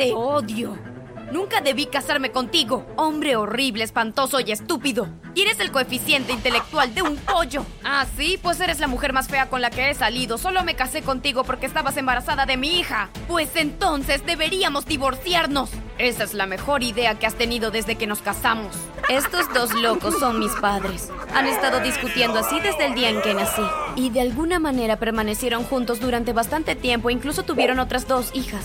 Te odio. Nunca debí casarme contigo, hombre horrible, espantoso y estúpido. Tienes el coeficiente intelectual de un pollo. Ah, sí, pues eres la mujer más fea con la que he salido. Solo me casé contigo porque estabas embarazada de mi hija. Pues entonces deberíamos divorciarnos. Esa es la mejor idea que has tenido desde que nos casamos. Estos dos locos son mis padres. Han estado discutiendo así desde el día en que nací. Y de alguna manera permanecieron juntos durante bastante tiempo. Incluso tuvieron otras dos hijas.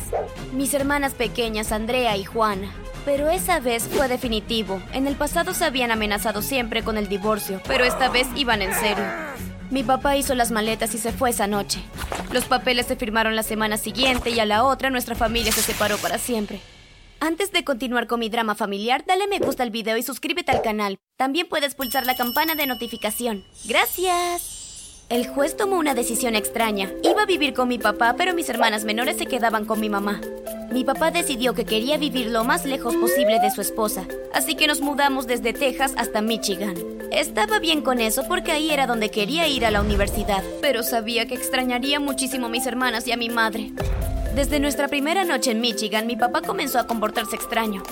Mis hermanas pequeñas, Andrea y Juana. Pero esa vez fue definitivo. En el pasado se habían amenazado siempre con el divorcio, pero esta vez iban en serio. Mi papá hizo las maletas y se fue esa noche. Los papeles se firmaron la semana siguiente y a la otra nuestra familia se separó para siempre. Antes de continuar con mi drama familiar, dale me gusta al video y suscríbete al canal. También puedes pulsar la campana de notificación. ¡Gracias! El juez tomó una decisión extraña. Iba a vivir con mi papá, pero mis hermanas menores se quedaban con mi mamá. Mi papá decidió que quería vivir lo más lejos posible de su esposa, así que nos mudamos desde Texas hasta Michigan. Estaba bien con eso porque ahí era donde quería ir a la universidad, pero sabía que extrañaría muchísimo a mis hermanas y a mi madre. Desde nuestra primera noche en Michigan, mi papá comenzó a comportarse extraño.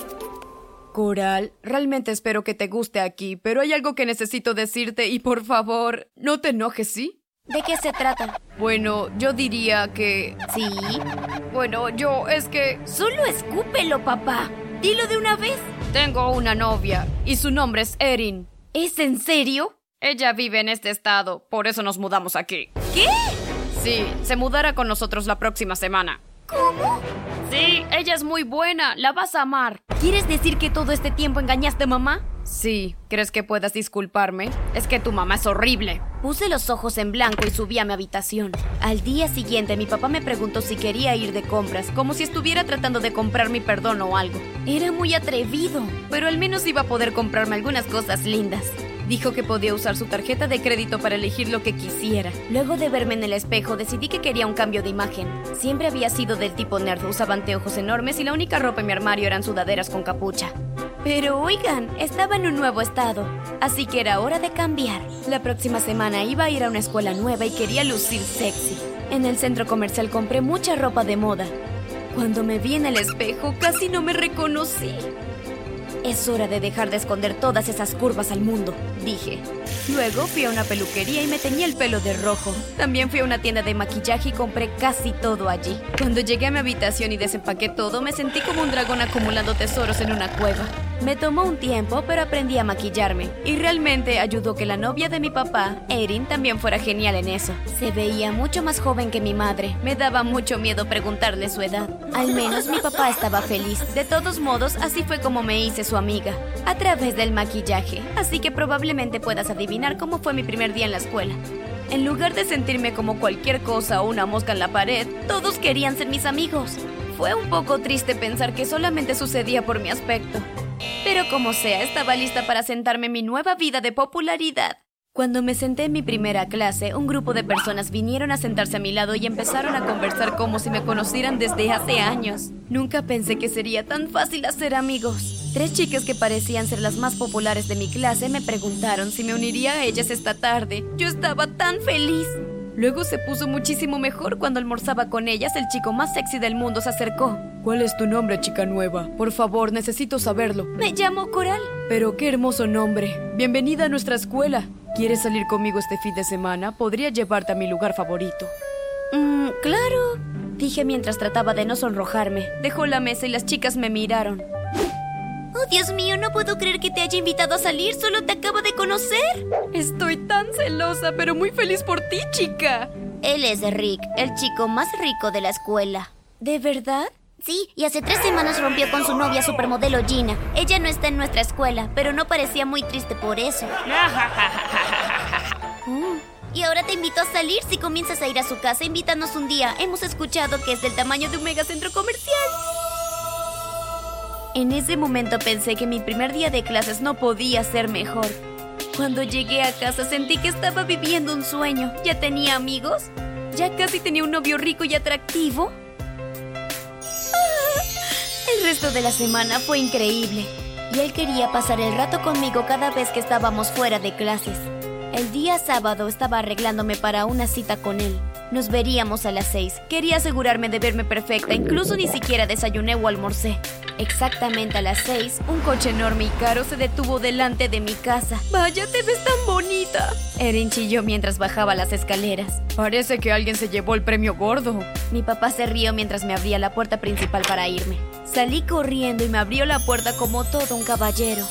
Coral, realmente espero que te guste aquí, pero hay algo que necesito decirte y por favor, no te enojes, ¿sí? ¿De qué se trata? Bueno, yo diría que... Sí. Bueno, yo es que... Solo escúpelo, papá. Dilo de una vez. Tengo una novia y su nombre es Erin. ¿Es en serio? Ella vive en este estado, por eso nos mudamos aquí. ¿Qué? Sí, se mudará con nosotros la próxima semana. ¿Cómo? Sí, ella es muy buena, la vas a amar. ¿Quieres decir que todo este tiempo engañaste a mamá? Sí, ¿crees que puedas disculparme? Es que tu mamá es horrible. Puse los ojos en blanco y subí a mi habitación. Al día siguiente mi papá me preguntó si quería ir de compras, como si estuviera tratando de comprar mi perdón o algo. Era muy atrevido, pero al menos iba a poder comprarme algunas cosas lindas. Dijo que podía usar su tarjeta de crédito para elegir lo que quisiera. Luego de verme en el espejo, decidí que quería un cambio de imagen. Siempre había sido del tipo nerd, usaba anteojos enormes y la única ropa en mi armario eran sudaderas con capucha. Pero oigan, estaba en un nuevo estado, así que era hora de cambiar. La próxima semana iba a ir a una escuela nueva y quería lucir sexy. En el centro comercial compré mucha ropa de moda. Cuando me vi en el espejo, casi no me reconocí. Es hora de dejar de esconder todas esas curvas al mundo, dije. Luego fui a una peluquería y me teñí el pelo de rojo. También fui a una tienda de maquillaje y compré casi todo allí. Cuando llegué a mi habitación y desempaqué todo, me sentí como un dragón acumulando tesoros en una cueva. Me tomó un tiempo, pero aprendí a maquillarme. Y realmente ayudó que la novia de mi papá, Erin, también fuera genial en eso. Se veía mucho más joven que mi madre. Me daba mucho miedo preguntarle su edad. Al menos mi papá estaba feliz. De todos modos, así fue como me hice su amiga. A través del maquillaje. Así que probablemente puedas adivinar cómo fue mi primer día en la escuela. En lugar de sentirme como cualquier cosa o una mosca en la pared, todos querían ser mis amigos. Fue un poco triste pensar que solamente sucedía por mi aspecto. Pero como sea, estaba lista para sentarme en mi nueva vida de popularidad. Cuando me senté en mi primera clase, un grupo de personas vinieron a sentarse a mi lado y empezaron a conversar como si me conocieran desde hace años. Nunca pensé que sería tan fácil hacer amigos. Tres chicas que parecían ser las más populares de mi clase me preguntaron si me uniría a ellas esta tarde. Yo estaba tan feliz. Luego se puso muchísimo mejor cuando almorzaba con ellas. El chico más sexy del mundo se acercó. ¿Cuál es tu nombre, chica nueva? Por favor, necesito saberlo. Me llamo Coral. Pero qué hermoso nombre. Bienvenida a nuestra escuela. ¿Quieres salir conmigo este fin de semana? Podría llevarte a mi lugar favorito. Mmm, claro. Dije mientras trataba de no sonrojarme. Dejó la mesa y las chicas me miraron. Oh, Dios mío, no puedo creer que te haya invitado a salir. Solo te acabo de conocer. Estoy tan celosa, pero muy feliz por ti, chica. Él es Rick, el chico más rico de la escuela. ¿De verdad? Sí, y hace tres semanas rompió con su novia supermodelo Gina. Ella no está en nuestra escuela, pero no parecía muy triste por eso. Mm. Y ahora te invito a salir. Si comienzas a ir a su casa, invítanos un día. Hemos escuchado que es del tamaño de un megacentro comercial. En ese momento pensé que mi primer día de clases no podía ser mejor. Cuando llegué a casa sentí que estaba viviendo un sueño. Ya tenía amigos. Ya casi tenía un novio rico y atractivo. Ah, El resto de la semana fue increíble. Y él quería pasar el rato conmigo cada vez que estábamos fuera de clases. El día sábado estaba arreglándome para una cita con él. Nos veríamos a las seis. Quería asegurarme de verme perfecta, incluso ni siquiera desayuné o almorcé. Exactamente a las seis, un coche enorme y caro se detuvo delante de mi casa. Vaya, te ves tan bonita. Erin chilló mientras bajaba las escaleras. Parece que alguien se llevó el premio gordo. Mi papá se rió mientras me abría la puerta principal para irme. Salí corriendo y me abrió la puerta como todo un caballero.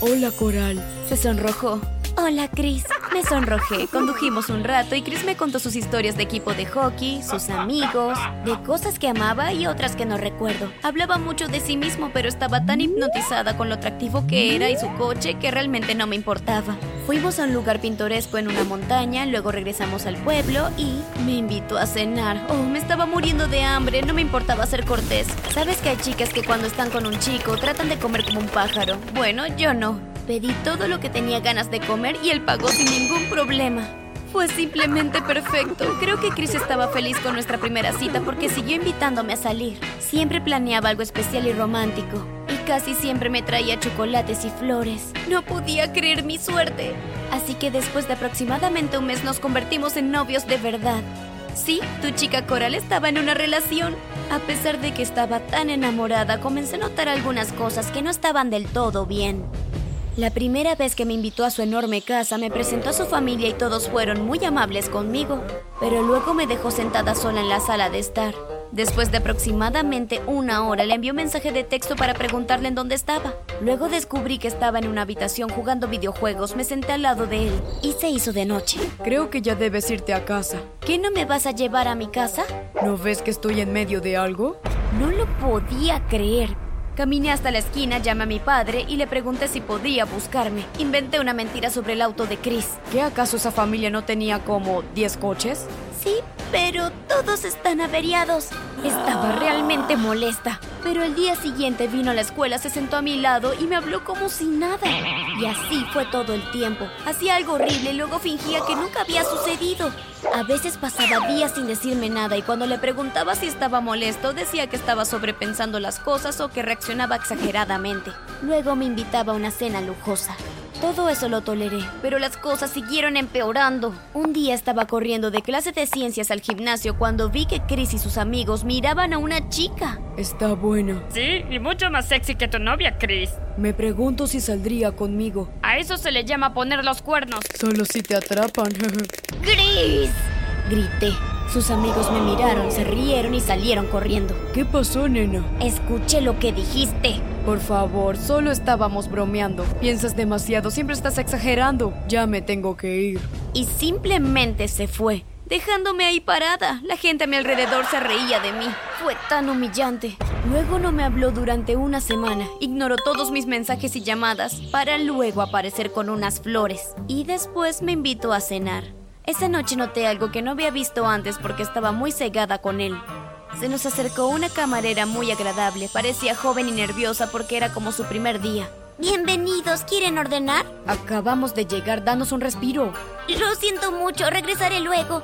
Hola, Coral. Se sonrojó. Hola, Chris. Me sonrojé. Condujimos un rato y Chris me contó sus historias de equipo de hockey, sus amigos, de cosas que amaba y otras que no recuerdo. Hablaba mucho de sí mismo, pero estaba tan hipnotizada con lo atractivo que era y su coche que realmente no me importaba. Fuimos a un lugar pintoresco en una montaña, luego regresamos al pueblo y me invitó a cenar. Oh, me estaba muriendo de hambre, no me importaba ser cortés. Sabes que hay chicas que cuando están con un chico tratan de comer como un pájaro. Bueno, yo no. Pedí todo lo que tenía ganas de comer y él pagó sin ningún problema. Fue simplemente perfecto. Creo que Chris estaba feliz con nuestra primera cita porque siguió invitándome a salir. Siempre planeaba algo especial y romántico. Y casi siempre me traía chocolates y flores. No podía creer mi suerte. Así que después de aproximadamente un mes nos convertimos en novios de verdad. Sí, tu chica Coral estaba en una relación. A pesar de que estaba tan enamorada, comencé a notar algunas cosas que no estaban del todo bien. La primera vez que me invitó a su enorme casa me presentó a su familia y todos fueron muy amables conmigo, pero luego me dejó sentada sola en la sala de estar. Después de aproximadamente una hora le envió un mensaje de texto para preguntarle en dónde estaba. Luego descubrí que estaba en una habitación jugando videojuegos, me senté al lado de él y se hizo de noche. Creo que ya debes irte a casa. ¿Qué no me vas a llevar a mi casa? ¿No ves que estoy en medio de algo? No lo podía creer. Caminé hasta la esquina, llamé a mi padre y le pregunté si podía buscarme. Inventé una mentira sobre el auto de Chris. ¿Qué acaso esa familia no tenía como 10 coches? Sí, pero todos están averiados. Estaba realmente molesta. Pero el día siguiente vino a la escuela, se sentó a mi lado y me habló como si nada. Y así fue todo el tiempo. Hacía algo horrible y luego fingía que nunca había sucedido. A veces pasaba días sin decirme nada y cuando le preguntaba si estaba molesto decía que estaba sobrepensando las cosas o que reaccionaba exageradamente. Luego me invitaba a una cena lujosa. Todo eso lo toleré, pero las cosas siguieron empeorando. Un día estaba corriendo de clase de ciencias al gimnasio cuando vi que Chris y sus amigos miraban a una chica. Está buena. Sí, y mucho más sexy que tu novia, Chris. Me pregunto si saldría conmigo. A eso se le llama poner los cuernos. Solo si te atrapan. ¡Chris! Grité. Sus amigos me miraron, se rieron y salieron corriendo. ¿Qué pasó, nena? Escuché lo que dijiste. Por favor, solo estábamos bromeando. Piensas demasiado, siempre estás exagerando. Ya me tengo que ir. Y simplemente se fue, dejándome ahí parada. La gente a mi alrededor se reía de mí. Fue tan humillante. Luego no me habló durante una semana. Ignoró todos mis mensajes y llamadas para luego aparecer con unas flores. Y después me invitó a cenar. Esa noche noté algo que no había visto antes porque estaba muy cegada con él. Se nos acercó una camarera muy agradable, parecía joven y nerviosa porque era como su primer día. Bienvenidos, ¿quieren ordenar? Acabamos de llegar, danos un respiro. Lo siento mucho, regresaré luego.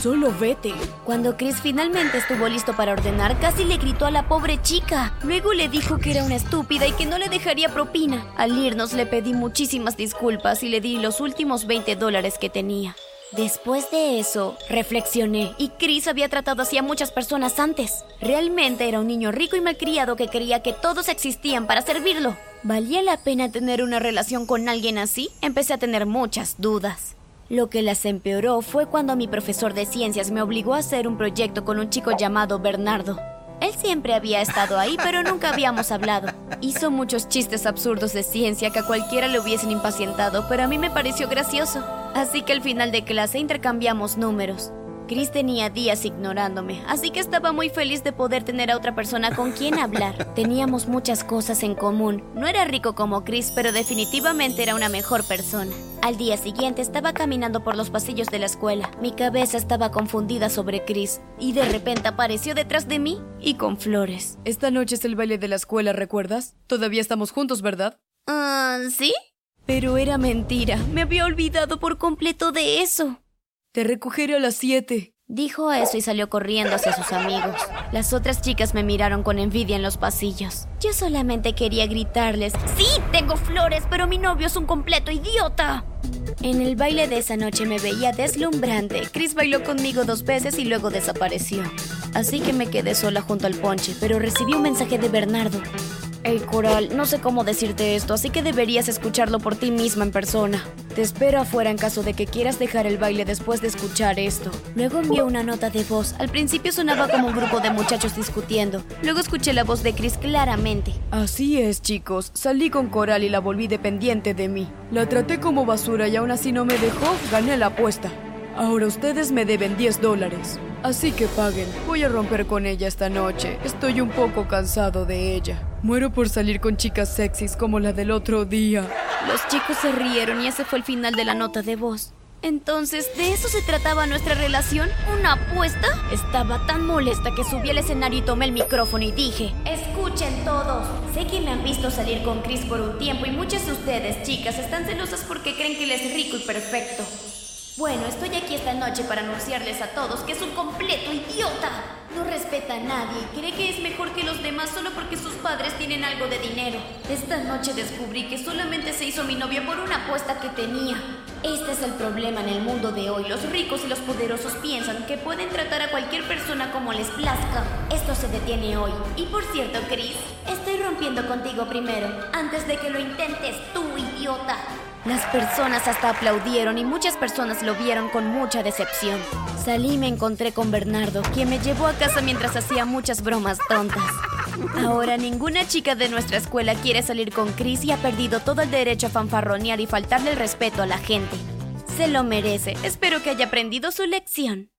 Solo vete. Cuando Chris finalmente estuvo listo para ordenar, casi le gritó a la pobre chica. Luego le dijo que era una estúpida y que no le dejaría propina. Al irnos le pedí muchísimas disculpas y le di los últimos 20 dólares que tenía. Después de eso, reflexioné y Chris había tratado así a muchas personas antes. Realmente era un niño rico y malcriado que creía que todos existían para servirlo. ¿Valía la pena tener una relación con alguien así? Empecé a tener muchas dudas. Lo que las empeoró fue cuando mi profesor de ciencias me obligó a hacer un proyecto con un chico llamado Bernardo. Él siempre había estado ahí, pero nunca habíamos hablado. Hizo muchos chistes absurdos de ciencia que a cualquiera le hubiesen impacientado, pero a mí me pareció gracioso. Así que al final de clase intercambiamos números. Chris tenía días ignorándome, así que estaba muy feliz de poder tener a otra persona con quien hablar. Teníamos muchas cosas en común. No era rico como Chris, pero definitivamente era una mejor persona. Al día siguiente estaba caminando por los pasillos de la escuela. Mi cabeza estaba confundida sobre Chris y de repente apareció detrás de mí y con flores. Esta noche es el baile de la escuela, ¿recuerdas? Todavía estamos juntos, ¿verdad? Ah, ¿sí? Pero era mentira. Me había olvidado por completo de eso. Te recogeré a las siete. Dijo eso y salió corriendo hacia sus amigos. Las otras chicas me miraron con envidia en los pasillos. Yo solamente quería gritarles, sí, tengo flores, pero mi novio es un completo idiota. En el baile de esa noche me veía deslumbrante. Chris bailó conmigo dos veces y luego desapareció. Así que me quedé sola junto al ponche, pero recibí un mensaje de Bernardo. Hey Coral, no sé cómo decirte esto, así que deberías escucharlo por ti misma en persona. Te espero afuera en caso de que quieras dejar el baile después de escuchar esto. Luego envió una nota de voz. Al principio sonaba como un grupo de muchachos discutiendo. Luego escuché la voz de Chris claramente. Así es, chicos. Salí con Coral y la volví dependiente de mí. La traté como basura y aún así no me dejó. Gané la apuesta. Ahora ustedes me deben 10 dólares. Así que paguen. Voy a romper con ella esta noche. Estoy un poco cansado de ella. Muero por salir con chicas sexys como la del otro día. Los chicos se rieron y ese fue el final de la nota de voz. Entonces, ¿de eso se trataba nuestra relación? ¿Una apuesta? Estaba tan molesta que subí al escenario y tomé el micrófono y dije, escuchen todos, sé que me han visto salir con Chris por un tiempo y muchas de ustedes, chicas, están celosas porque creen que él es rico y perfecto. Bueno, estoy aquí esta noche para anunciarles a todos que es un completo idiota. No respeta a nadie y cree que es mejor que los demás solo porque sus padres tienen algo de dinero. Esta noche descubrí que solamente se hizo mi novia por una apuesta que tenía. Este es el problema en el mundo de hoy. Los ricos y los poderosos piensan que pueden tratar a cualquier persona como les plazca. Esto se detiene hoy. Y por cierto, Chris, estoy rompiendo contigo primero, antes de que lo intentes tú, Las personas hasta aplaudieron y muchas personas lo vieron con mucha decepción. Salí y me encontré con Bernardo, quien me llevó a casa mientras hacía muchas bromas tontas. Ahora ninguna chica de nuestra escuela quiere salir con Chris y ha perdido todo el derecho a fanfarronear y faltarle el respeto a la gente. Se lo merece. Espero que haya aprendido su lección.